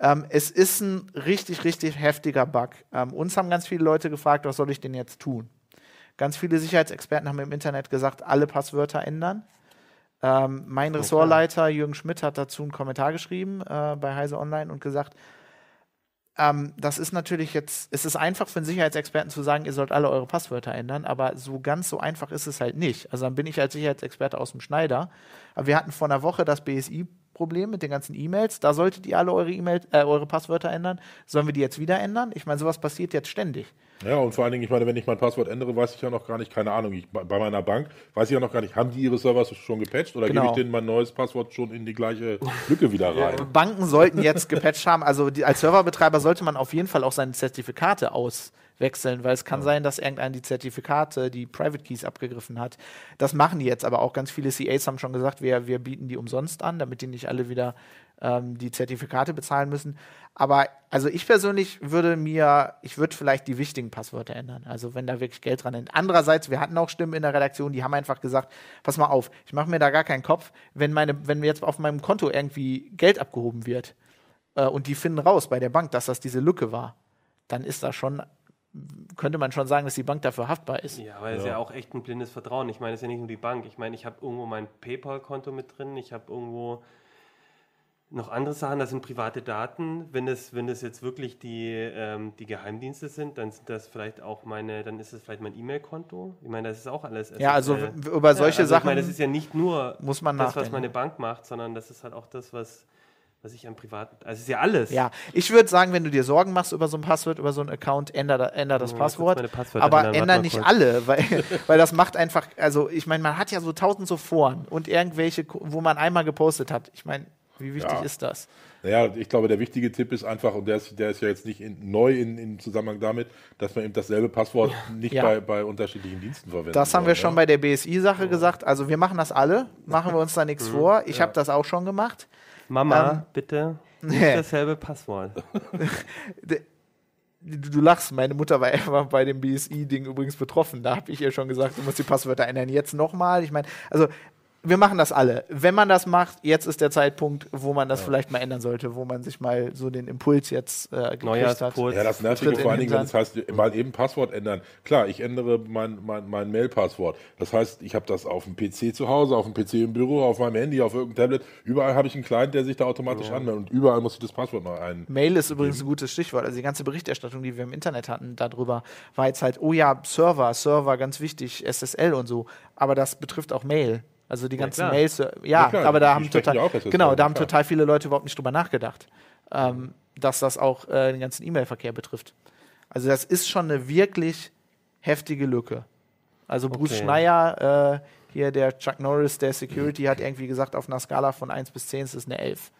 Ähm, es ist ein richtig, richtig heftiger Bug. Ähm, uns haben ganz viele Leute gefragt, was soll ich denn jetzt tun? Ganz viele Sicherheitsexperten haben im Internet gesagt, alle Passwörter ändern. Ähm, mein Ressortleiter Jürgen Schmidt hat dazu einen Kommentar geschrieben äh, bei Heise Online und gesagt, ähm, das ist natürlich jetzt, es ist einfach für einen Sicherheitsexperten zu sagen, ihr sollt alle eure Passwörter ändern, aber so ganz so einfach ist es halt nicht. Also dann bin ich als Sicherheitsexperte aus dem Schneider. Aber wir hatten vor einer Woche das BSI-Problem mit den ganzen E-Mails. Da solltet ihr alle eure E-Mails, äh, eure Passwörter ändern. Sollen wir die jetzt wieder ändern? Ich meine, sowas passiert jetzt ständig. Ja, und vor allen Dingen, ich meine, wenn ich mein Passwort ändere, weiß ich ja noch gar nicht, keine Ahnung, ich, bei meiner Bank weiß ich ja noch gar nicht, haben die ihre Server schon gepatcht oder Genau. gebe ich denen mein neues Passwort schon in die gleiche Lücke wieder rein? Banken sollten jetzt gepatcht haben. Also die, als Serverbetreiber sollte man auf jeden Fall auch seine Zertifikate auswechseln, weil es kann sein, dass irgendein die Zertifikate, die Private Keys abgegriffen hat. Das machen die jetzt, aber auch ganz viele CAs haben schon gesagt, wir, wir bieten die umsonst an, damit die nicht alle wieder ähm, die Zertifikate bezahlen müssen. Aber also ich persönlich würde mir, ich würde vielleicht die wichtigen Passwörter ändern. Also wenn da wirklich Geld dran ist. Andererseits, wir hatten auch Stimmen in der Redaktion, die haben einfach gesagt, pass mal auf, ich mache mir da gar keinen Kopf, wenn meine, wenn mir jetzt auf meinem Konto irgendwie Geld abgehoben wird äh, und die finden raus bei der Bank, dass das diese Lücke war, dann ist das schon, könnte man schon sagen, dass die Bank dafür haftbar ist. Ja, weil es ja auch echt ein blindes Vertrauen. Ich meine, es ist ja nicht nur die Bank. Ich meine, ich habe irgendwo mein PayPal-Konto mit drin. Ich habe irgendwo noch andere Sachen. Das sind private Daten. Wenn es, wenn es jetzt wirklich die, ähm, die Geheimdienste sind, dann sind das vielleicht auch meine, dann ist es vielleicht mein E-Mail-Konto. Ich meine, das ist auch alles. Ja, also über solche ja, also Sachen Ich meine, das ist ja nicht nur muss man das, was meine Bank macht, sondern das ist halt auch das, was, was ich am privaten. Also es ist ja alles. Ja, ich würde sagen, wenn du dir Sorgen machst über so ein Passwort, über so einen Account, änder, änder das Ja, Passwort. Aber ändern, nicht kurz. alle, weil, (laughs) weil das macht einfach, also ich meine, man hat ja so tausend so Foren und irgendwelche, wo man einmal gepostet hat. Ich meine, wie wichtig Ja. ist das? Naja, ich glaube, der wichtige Tipp ist einfach, und der ist, der ist ja jetzt nicht in, neu in, im Zusammenhang damit, dass man eben dasselbe Passwort nicht Ja. bei, bei unterschiedlichen Diensten verwendet. Das haben wir schon bei der BSI-Sache gesagt. Also wir machen das alle, machen wir uns da Mhm. nichts vor. Ich habe das auch schon gemacht. Mama, Ähm, bitte. (laughs) Nicht dasselbe Passwort. (laughs) Du, du lachst, meine Mutter war einfach bei dem BSI-Ding übrigens betroffen. Da habe ich ihr schon gesagt, du musst die Passwörter ändern. Jetzt nochmal. Ich meine, also wir machen das alle. Wenn man das macht, jetzt ist der Zeitpunkt, wo man das vielleicht mal ändern sollte, wo man sich mal so den Impuls jetzt äh, gekriegt hat. Ja, das Nervige Tritt in vor allen Dingen, wenn es heißt, mal eben Passwort ändern. Klar, ich ändere mein, mein, mein Mail-Passwort. Das heißt, ich habe das auf dem PC zu Hause, auf dem PC im Büro, auf meinem Handy, auf irgendeinem Tablet. Überall habe ich einen Client, der sich da automatisch anmeldet. Und überall muss ich das Passwort noch ein. Mail ist übrigens ein gutes Stichwort. Also die ganze Berichterstattung, die wir im Internet hatten darüber, war jetzt halt, oh ja, Server, Server, ganz wichtig, SSL und so. Aber das betrifft auch Mail. Also die ganzen klar. Mails, ja, Ja, klar, aber da haben total, ja genau, da haben klar. total viele Leute überhaupt nicht drüber nachgedacht, ähm, dass das auch äh, den ganzen E-Mail-Verkehr betrifft. Also das ist schon eine wirklich heftige Lücke. Also Bruce Okay. Schneier, äh, hier der Chuck Norris, der Security, hat irgendwie gesagt, auf einer Skala von 1 bis 10 ist es eine 11.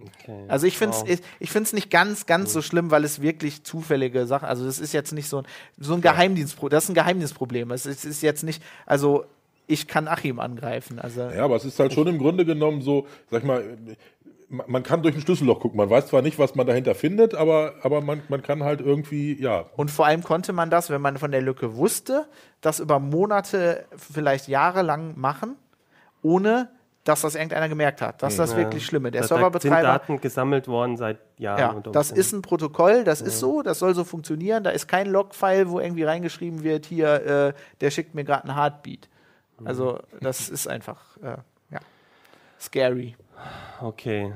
Okay. Also ich finde es Wow. ich, ich find's nicht ganz, ganz so schlimm, weil es wirklich zufällige Sachen, also das ist jetzt nicht so ein, so ein Geheimdienstproblem, das ist ein Geheimdienstproblem. Es ist, ist jetzt nicht, also ich kann Achim angreifen. Also Ja, aber es ist halt schon im Grunde genommen so, sag ich mal, man kann durch ein Schlüsselloch gucken. Man weiß zwar nicht, was man dahinter findet, aber, aber man, man kann halt irgendwie, ja, und vor allem konnte man das, wenn man von der Lücke wusste, das über Monate, vielleicht jahrelang machen, ohne dass das irgendeiner gemerkt hat. Das ist das Ja. wirklich Schlimme. Der Da- da sind Serverbetreiber Daten gesammelt worden seit Jahren. Ja, das ist ein Protokoll, das ist so, das soll so funktionieren. Da ist kein Logfile, wo irgendwie reingeschrieben wird, hier, äh, der schickt mir gerade einen Heartbeat. Also, das ist einfach, äh, ja, scary. Okay.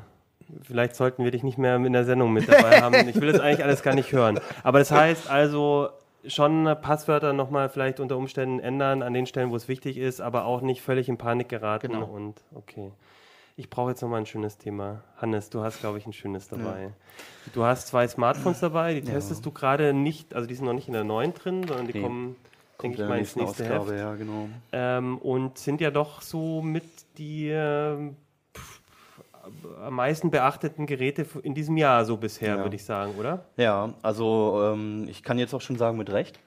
Vielleicht sollten wir dich nicht mehr in der Sendung mit dabei haben. Ich will das eigentlich alles gar nicht hören. Aber das heißt also schon Passwörter nochmal vielleicht unter Umständen ändern an den Stellen, wo es wichtig ist, aber auch nicht völlig in Panik geraten. Genau. Und okay. Ich brauche jetzt nochmal ein schönes Thema. Hannes, du hast, glaube ich, ein schönes dabei. Du hast zwei Smartphones dabei, die testest du gerade nicht, also die sind noch nicht in der neuen drin, sondern die Nee. kommen, denke ich mal, ins nächste Heft. Ausgabe, ja, genau. Ähm, und sind ja doch so mit die pf, am meisten beachteten Geräte in diesem Jahr so bisher, Ja. würde ich sagen, oder? Ja, also ähm, ich kann jetzt auch schon sagen mit Recht.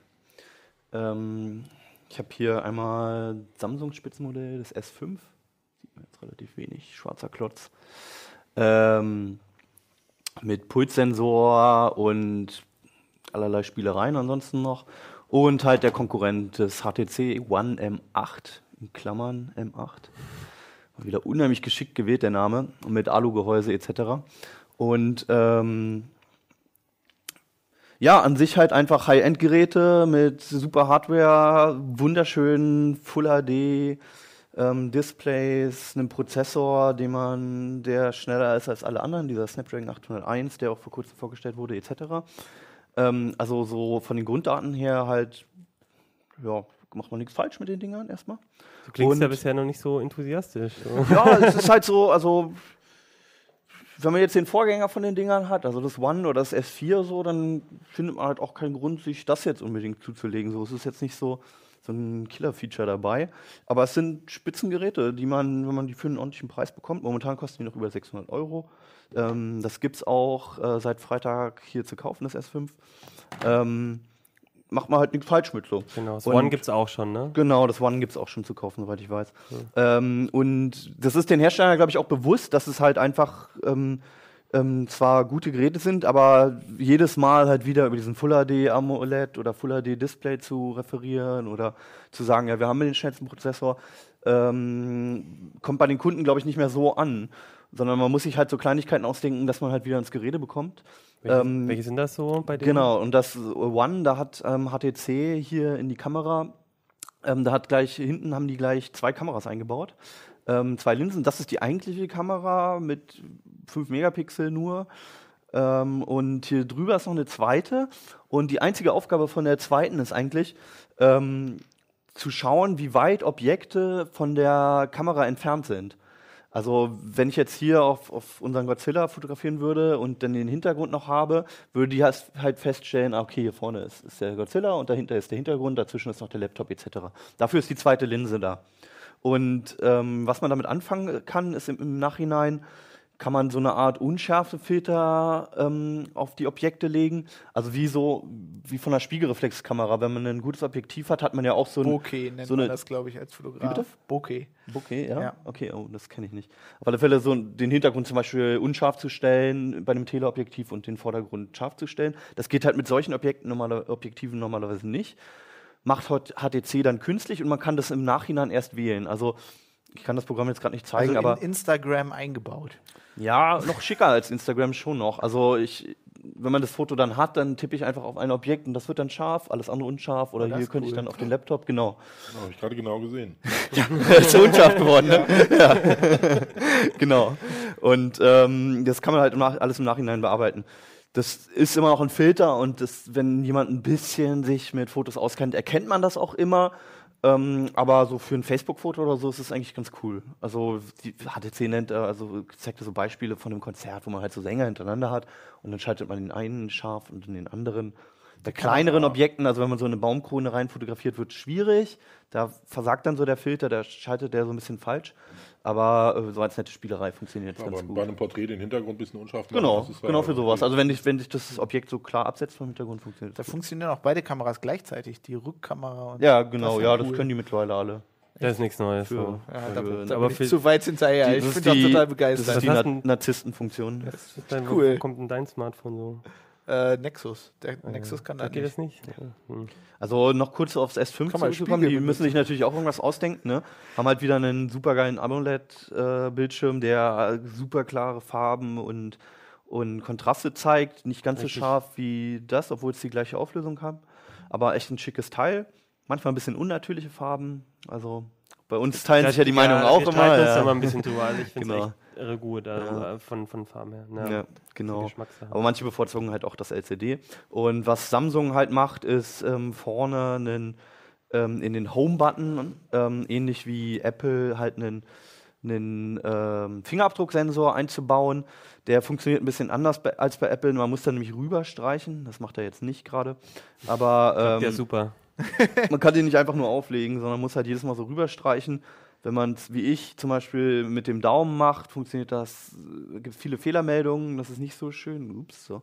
Ähm, ich habe hier einmal Samsung Spitzenmodell, das S5. Sieht man jetzt relativ wenig, schwarzer Klotz. Ähm, mit Pulssensor und allerlei Spielereien ansonsten noch. Und halt der Konkurrent des HTC One M8, in Klammern M8. War Wieder unheimlich geschickt gewählt, der Name, mit Alugehäuse etc. Und ähm, ja, an sich halt einfach High-End-Geräte mit super Hardware, wunderschönen Full HD ähm, Displays, einem Prozessor, den man, der schneller ist als alle anderen, dieser Snapdragon 801, der auch vor kurzem vorgestellt wurde, etc. Ähm, also so von den Grunddaten her halt, ja, macht man nichts falsch mit den Dingern erstmal. Du klingst ja Und- bisher noch nicht so enthusiastisch. So. Ja, (laughs) es ist halt so, also wenn man jetzt den Vorgänger von den Dingern hat, also das One oder das S4 so, dann findet man halt auch keinen Grund, sich das jetzt unbedingt zuzulegen. So, es ist jetzt nicht so, so ein Killer-Feature dabei. Aber es sind Spitzengeräte, die man, wenn man die für einen ordentlichen Preis bekommt, momentan kosten die noch über 600 Euro. Ähm, das gibt es auch äh, seit Freitag hier zu kaufen, das S5. Ähm, macht man halt nichts falsch mit so. Genau, das Und- One gibt es auch schon, ne? Genau, das One gibt es auch schon zu kaufen, soweit ich weiß. Ähm, und das ist den Herstellern, glaube ich, auch bewusst, dass es halt einfach ähm, ähm, zwar gute Geräte sind, aber jedes Mal halt wieder über diesen Full HD AMOLED oder Full HD Display zu referieren oder zu sagen, ja, wir haben den schnellsten Prozessor, ähm, kommt bei den Kunden, glaube ich, nicht mehr so an. Sondern man muss sich halt so Kleinigkeiten ausdenken, dass man halt wieder ins Gerede bekommt. Welche, Ähm, welche sind das so bei denen? Genau, und das One, da hat ähm, HTC hier in die Kamera, ähm, da hat gleich, hinten haben die gleich zwei Kameras eingebaut. Ähm, zwei Linsen, das ist die eigentliche Kamera mit 5 Megapixel nur. Ähm, und hier drüber ist noch eine zweite. Und die einzige Aufgabe von der zweiten ist eigentlich, ähm, zu schauen, wie weit Objekte von der Kamera entfernt sind. Also wenn ich jetzt hier auf, auf unseren Godzilla fotografieren würde und dann den Hintergrund noch habe, würde die halt halt feststellen, ah, okay, hier vorne ist, ist der Godzilla und dahinter ist der Hintergrund, dazwischen ist noch der Laptop etc. Dafür ist die zweite Linse da. Und ähm, was man damit anfangen kann, ist im, im Nachhinein, kann man so eine Art Unschärfefilter ähm, auf die Objekte legen. Also wie so, wie von einer Spiegelreflexkamera. Wenn man ein gutes Objektiv hat, hat man ja auch so ein Bokeh nennt so man eine- das, glaube ich, als Wie Fotograf. bitte? Bokeh. Okay, ja? Ja. Okay, oh, das kenne ich nicht. Auf alle Fälle so den Hintergrund zum Beispiel unscharf zu stellen bei einem Teleobjektiv und den Vordergrund scharf zu stellen. Das geht halt mit solchen Objekten normaler, Objektiven normalerweise nicht. Macht heute HTC dann künstlich und man kann das im Nachhinein erst wählen. Also ich kann das Programm jetzt gerade nicht zeigen, Also aber in Instagram eingebaut. ja, noch schicker als Instagram schon noch. Also ich, wenn man das Foto dann hat, dann tippe ich einfach auf ein Objekt und das wird dann scharf, alles andere unscharf. Oder das hier ist könnte ich cool. dann auf den Laptop, genau. Oh, Habe ich gerade genau gesehen. (laughs) (laughs) ist so unscharf geworden, ne? Ja. (laughs) genau. Und ähm, das kann man halt im alles im Nachhinein bearbeiten. Das ist immer noch ein Filter und das, wenn jemand ein bisschen sich mit Fotos auskennt, erkennt man das auch immer. Ähm, aber so für ein Facebook-Foto oder so ist es eigentlich ganz cool. Also die HTC nennt, äh, also zeigt so Beispiele von einem Konzert, wo man halt so Sänger hintereinander hat und dann schaltet man den einen scharf und den anderen. Bei kleineren Objekten, also wenn man so eine Baumkrone rein fotografiert, wird schwierig. Da versagt dann so der Filter, da schaltet der so ein bisschen falsch. Aber äh, so als nette Spielerei funktioniert es Aber ganz gut. bei einem Porträt den Hintergrund ein bisschen unscharf machen, Genau, das ist ja- genau für sowas. Also wenn, ich, wenn sich das Objekt so klar absetzt vom Hintergrund, funktioniert Da das. gut. funktionieren auch beide Kameras gleichzeitig, die Rückkamera und Ja, genau, Das ja, ja das cool. können die mittlerweile alle. Das ist nichts Neues. Für, So. Ja, für- da, da aber für- ich zu weit hinterher. die- ich das bin die- total Das begeistert. ist die Na Narzisstenfunktion. Das Cool. Wo kommt denn dein Smartphone so? Äh, Nexus. Der Nexus kann Da das geht nicht. das nicht? Ja. Hm. Also noch kurz aufs S5 Kann man zurückzukommen. Die müssen sich natürlich auch irgendwas ausdenken. Ne? Haben halt wieder einen supergeilen AMOLED-Bildschirm, der super klare Farben und, und Kontraste zeigt. Nicht ganz Richtig. so scharf wie das, obwohl es die gleiche Auflösung haben. Aber echt ein schickes Teil. Manchmal ein bisschen unnatürliche Farben. Also bei uns teilen sich ja die Meinungen auch wir immer. uns da Ja. immer ein bisschen drüber. Also ich finde es Genau. echt irre gut, also Ja. äh, von, von Farben her. Ja. Ja, genau. Aber manche bevorzugen halt auch das LCD. Und was Samsung halt macht, ist ähm, vorne einen, ähm, in den Home-Button, ähm, ähnlich wie Apple, halt einen, einen ähm, Fingerabdrucksensor einzubauen. Der funktioniert ein bisschen anders bei, als bei Apple. Man muss dann nämlich rüberstreichen. Das macht er jetzt nicht gerade. Aber ja, ähm, super. (laughs) man kann den nicht einfach nur auflegen, sondern muss halt jedes Mal so rüberstreichen. Wenn man es wie ich zum Beispiel mit dem Daumen macht, funktioniert das, gibt es viele Fehlermeldungen, das ist nicht so schön. Ups, so.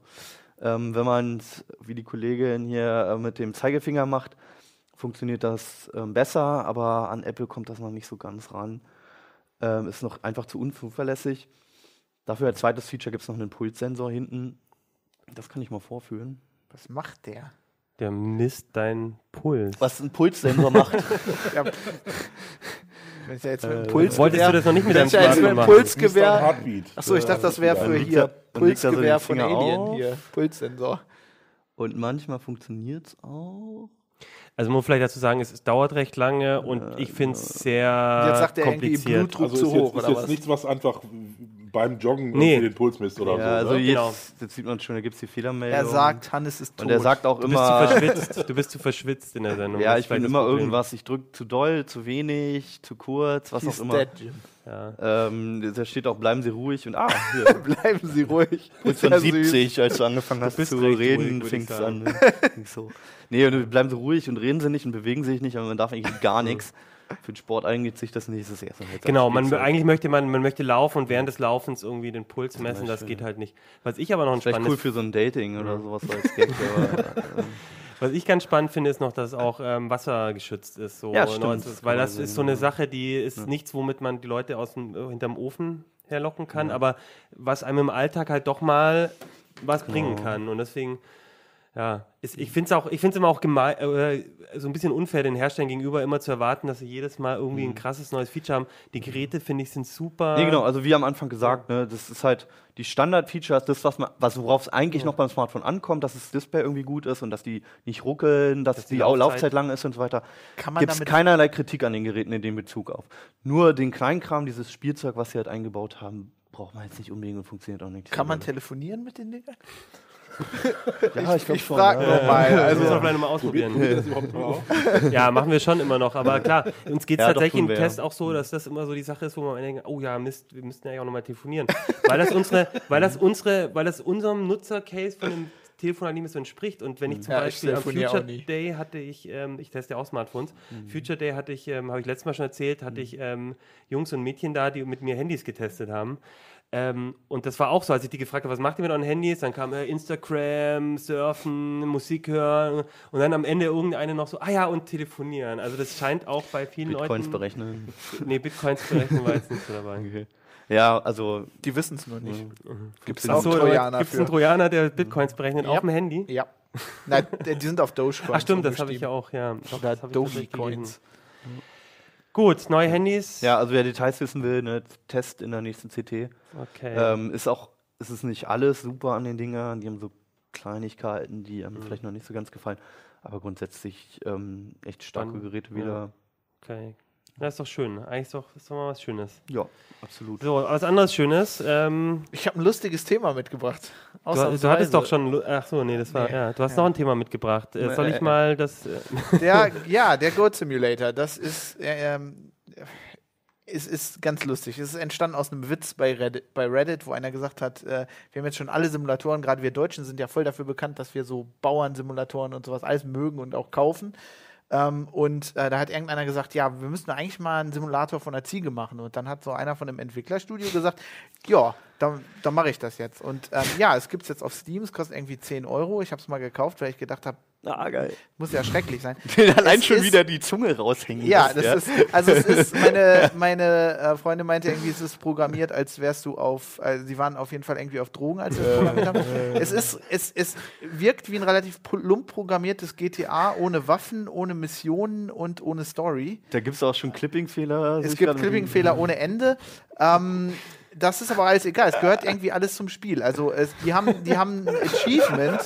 Ähm, wenn man es, wie die Kollegin hier, äh, mit dem Zeigefinger macht, funktioniert das ähm, besser, aber an Apple kommt das noch nicht so ganz ran. Ähm, ist noch einfach zu unzuverlässig. Dafür als zweites Feature gibt es noch einen Pulssensor hinten. Das kann ich mal vorführen. Was macht der? Der misst deinen Puls. Was ein Pulssensor macht. (laughs) Ja. Wenn ich ja jetzt mit dem Äh, Pulsgewehr, Wolltest du das noch nicht mit wenn deinem ich ja jetzt mit Pulsgewehr. Heartbeat? Achso, ich dachte, das wäre für hier er- er so Pulsgewehr von Alien. auf. Hier, Pulssensor. Und manchmal funktioniert es auch. Also muss man vielleicht dazu sagen, es, es dauert recht lange und ich finde es sehr Jetzt sagt er irgendwie kompliziert. Blutdruck Also zu ist jetzt, hoch, ist oder jetzt was? nichts, was einfach beim Joggen Nee. irgendwie den Puls misst oder ja, so. also ne? jetzt, Genau. jetzt sieht man schon, da gibt es die Fehlermeldung. Er sagt, Hannes ist tot. Und er sagt auch Du bist zu immer, verschwitzt. Du bist zu verschwitzt in der Sendung. ja, ich bin immer Problem. irgendwas, ich drücke zu doll, zu wenig, zu kurz, was He's auch immer. dead, Jim. Ja. Ähm, da steht auch, bleiben Sie ruhig und ah, hier, (laughs) Bleiben Sie ruhig. Sehr von süß. 70, als du angefangen hast bist zu reden, fing es an. Ging's (laughs) so. Nee, und bleiben Sie ruhig und reden Sie nicht und bewegen sich nicht, aber man darf eigentlich gar nichts. Für den Sport eignet sich das nicht, das ist erst halt Genau, man, eigentlich möchte man, man möchte laufen und während des Laufens irgendwie den Puls messen, das geht halt nicht. Was ich aber noch ein Vielleicht cool spannendes, für so ein Dating oder sowas so als Gag, (laughs) aber ähm, was ich ganz spannend finde, ist noch, dass auch ähm, wassergeschützt ist. So Ja, stimmt. ist, weil Das ist so eine Sache, die ist nichts, womit man die Leute aus dem, äh, hinterm Ofen herlocken kann, aber was einem im Alltag halt doch mal was bringen kann. Und deswegen, ja, ist, ich finde es auch, ich finde es immer auch gemein, äh, so ein bisschen unfair den Herstellern gegenüber immer zu erwarten, dass sie jedes Mal irgendwie ein krasses neues Feature haben. Die Geräte finde ich sind super. Nee, genau, also wie am Anfang gesagt, ne, das ist halt die Standard-Features, das, was man, was worauf es eigentlich noch beim Smartphone ankommt, dass das Display irgendwie gut ist und dass die nicht ruckeln, dass, Dass die die, Au- Laufzeit- Laufzeit lang ist und so weiter. Gibt es keinerlei Kritik an den Geräten in dem Bezug auf. Nur den Kleinkram, dieses Spielzeug, was sie halt eingebaut haben, braucht man jetzt nicht unbedingt und funktioniert auch nicht. Kann man telefonieren mit den Dingern? (laughs) ja, ich, Ich schon, frage ja. mal. Also, Also, müssen wir vielleicht nochmal ausprobieren. Ja, machen wir schon immer noch. Aber klar, uns geht es Ja, tatsächlich im wir, Test ja. auch so, dass das immer so die Sache ist, wo man denkt, oh ja, Mist, wir müssten ja auch nochmal telefonieren. Weil das unsere, weil das unsere, weil das unserem Nutzercase von dem Telefon halt nicht mehr so entspricht. Und wenn ich zum Ja, ich Beispiel am telefoniere Future. Day hatte ich, ähm, ich teste ja auch Smartphones, Mhm. Future Day hatte ich, ähm, habe ich letztes Mal schon erzählt, hatte ich ähm, Jungs und Mädchen da, die mit mir Handys getestet haben. Ähm, und das war auch so, als ich die gefragt habe, was macht ihr mit euren Handys? Dann kam äh, Instagram, Surfen, Musik hören und dann am Ende irgendeine noch so, ah ja, und telefonieren. Also das scheint auch bei vielen Bitcoins Leuten... berechnen. Nee, Bitcoins berechnen war jetzt nicht so dabei. Okay. Ja, also die wissen es nur nicht. Gibt es Ach auch So, Trojaner Gibt es einen? Trojaner, der Bitcoins berechnet Ja. auf dem Handy? Ja. Nein, die sind auf Dogecoin. Ach stimmt, das habe ich ja auch, ja. Doch, Oder Dogecoins. Gut, neue Handys. Ja, also wer Details wissen will, ne, Test in der nächsten CT. Okay. Ähm, ist auch, ist es nicht alles super an den Dingern, die haben so Kleinigkeiten, die einem vielleicht noch nicht so ganz gefallen, aber grundsätzlich ähm, echt starke. Geräte wieder. okay. Ja, ist doch schön. Eigentlich ist doch, ist doch mal was Schönes. Ja, absolut. So, was anderes Schönes. Ähm, Ich habe ein lustiges Thema mitgebracht. du, du hattest doch schon. Ach so, nee, das war. Nee. Ja, du hast Ja. noch ein Thema mitgebracht. Äh, soll ich Äh, mal das. Äh, Der, (laughs) ja, der Goat Simulator. Das ist, äh, ähm, es ist ganz lustig. Es ist entstanden aus einem Witz bei Reddit, bei Reddit wo einer gesagt hat, äh, wir haben jetzt schon alle Simulatoren, gerade wir Deutschen sind ja voll dafür bekannt, dass wir so Bauernsimulatoren und sowas alles mögen und auch kaufen. Ähm, und äh, da hat irgendeiner gesagt, ja, wir müssen eigentlich mal einen Simulator von einer Ziege machen. Und dann hat so einer von dem Entwicklerstudio gesagt, ja, dann, dann mache ich das jetzt. Und ähm, ja, es gibt es jetzt auf Steam, es kostet irgendwie 10 Euro. Ich habe es mal gekauft, weil ich gedacht habe, Ah, geil. muss ja schrecklich sein. (laughs) Allein Es schon ist- wieder die Zunge raushängen. Ja, lässt, das ist, also es ist, meine, meine äh, Freundin meinte irgendwie, es ist programmiert, als wärst du auf, also sie waren auf jeden Fall irgendwie auf Drogen, als sie es programmiert haben. Es ist, es, es wirkt wie ein relativ plump programmiertes GTA, ohne Waffen, ohne Missionen und ohne Story. Da gibt es auch schon Clipping-Fehler. Es gibt. Clipping-Fehler ohne Ende. Ähm, das ist aber alles egal. Es gehört irgendwie alles zum Spiel. Also es, die, haben, die haben ein Achievement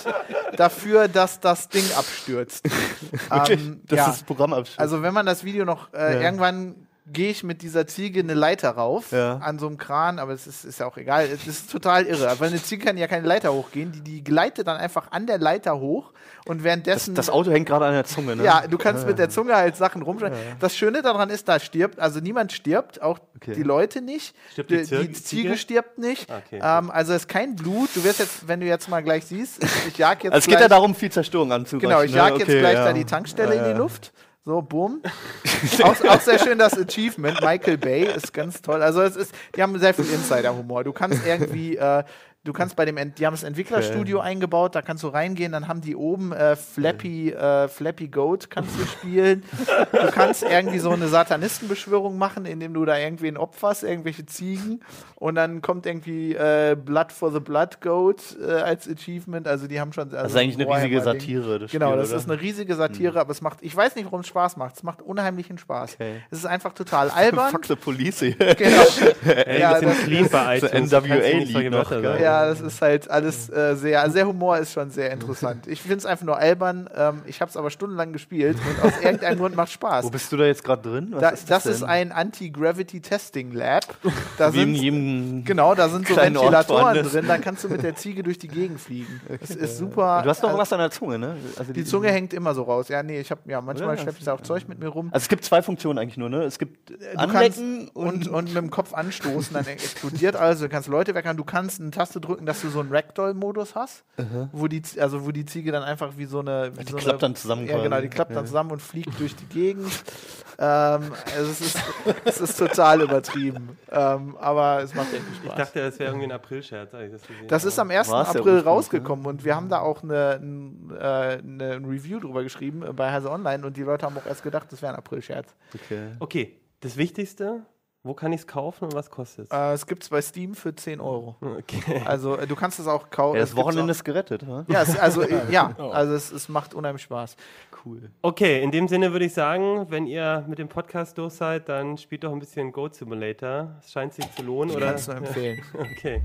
dafür, dass das Ding abstürzt. (laughs) Ähm, das ja. ist das Programmabschluss. Also wenn man das Video noch äh, Ja. irgendwann gehe ich mit dieser Ziege eine Leiter rauf Ja. an so einem Kran, aber es ist, ist ja auch egal. Es ist total irre. Weil eine Ziege kann ja keine Leiter hochgehen, die, die gleitet dann einfach an der Leiter hoch und das, währenddessen. das Auto hängt gerade an der Zunge, ne? ja, du kannst mit der Zunge halt Sachen rumschneiden. Das Schöne daran ist, da stirbt, also niemand stirbt, auch Okay. die Leute nicht. Stirbt die die, die Ziege stirbt nicht. Okay, ähm, also es ist kein Blut. Du wirst jetzt, wenn du jetzt mal gleich siehst, ich, jag jetzt Also (laughs) es geht gleich, ja darum, viel Zerstörung anzurichten. Genau, ich ne? jag jetzt Okay, gleich ja. da die Tankstelle Ja, in die ja. Luft. So, bumm. (laughs) auch, auch sehr schön das Achievement. Michael Bay ist ganz toll. Also es ist, die haben sehr viel Insider-Humor. Du kannst irgendwie, äh, du kannst bei dem, Ent die haben das Entwicklerstudio eingebaut, da kannst du reingehen, dann haben die oben äh, Flappy, äh, Flappy Goat kannst du spielen. du kannst irgendwie so eine Satanistenbeschwörung machen, indem du da irgendwen opferst, irgendwelche Ziegen und dann kommt irgendwie äh, Blood for the Blood Goat äh, als Achievement. Also die haben schon. Also Das ist eigentlich eine riesige. Satire. Das Genau, Spiel, das oder? ist eine riesige Satire, aber es macht, ich weiß nicht, warum es Spaß macht. Es macht unheimlichen Spaß. Okay. Es ist einfach total albern. (laughs) Fuck the police. genau. (laughs) Ey, Ja, das clean bei so iTunes. kannst du NWA nicht Lied Wörter noch, sagen. Ja, das ist halt alles äh, sehr, also der Humor ist schon sehr interessant. Ich finde es einfach nur albern. Ähm, ich habe es aber stundenlang gespielt und aus irgendeinem Grund macht Spaß. Wo bist du da jetzt gerade drin? Da, ist das denn? ist ein Anti-Gravity Testing Lab. Da Wie in sind, jedem genau, da sind so Ventilatoren drin, da kannst du mit der Ziege durch die Gegend fliegen. (laughs) Das ist super. Du hast doch also, was an der Zunge, ne? Also die Zunge hängt immer so raus. Ja, nee, ich habe ja manchmal schleppe ich da auch Zeug mit mir rum. Also es gibt zwei Funktionen eigentlich nur, ne? Es gibt Anlecken und, und mit dem Kopf anstoßen, dann (laughs) explodiert alles. Du kannst Leute weckern. Du kannst eine Taste drücken, dass du so einen Ragdoll-Modus hast, wo die, also wo die Ziege dann einfach wie so eine. Wie Die so klappt eine, dann zusammen Ja, genau, die klappt dann Ja. zusammen und fliegt durch die Gegend. ähm, also es, ist, es ist total übertrieben. Ähm, aber es macht Ich Spaß. dachte, das wäre irgendwie ein April-Scherz. ich das Das ist am 1. War's ja April ursprünglich, rausgekommen und wir haben da auch eine, ein, äh, eine, ein Review drüber geschrieben bei Heise Online und die Leute haben auch erst gedacht, das wäre ein April-Scherz. Okay. Okay, das Wichtigste, wo kann ich es kaufen und was kostet es? Äh, es gibt es bei Steam für 10 Euro. Okay. Also äh, du kannst es auch kaufen. Ja, das Wochenende ist gerettet, ha? Ja, es, also äh, ja, (laughs) also es, es macht unheimlich Spaß. Cool. Okay, in dem Sinne würde ich sagen, wenn ihr mit dem Podcast durch seid, dann spielt doch ein bisschen Goat Simulator. Es scheint sich zu lohnen, Ich oder? kann es nur empfehlen. (laughs) Okay.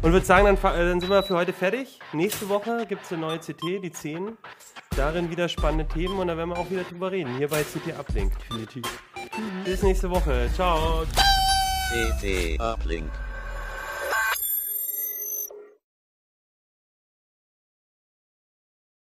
Und würde sagen, dann, äh, dann sind wir für heute fertig. Nächste Woche gibt es eine neue CT, die 10. Darin wieder spannende Themen und da werden wir auch wieder drüber reden. Hier bei CT Uplink. Definitiv. Bis nächste Woche. Ciao. CT Uplink.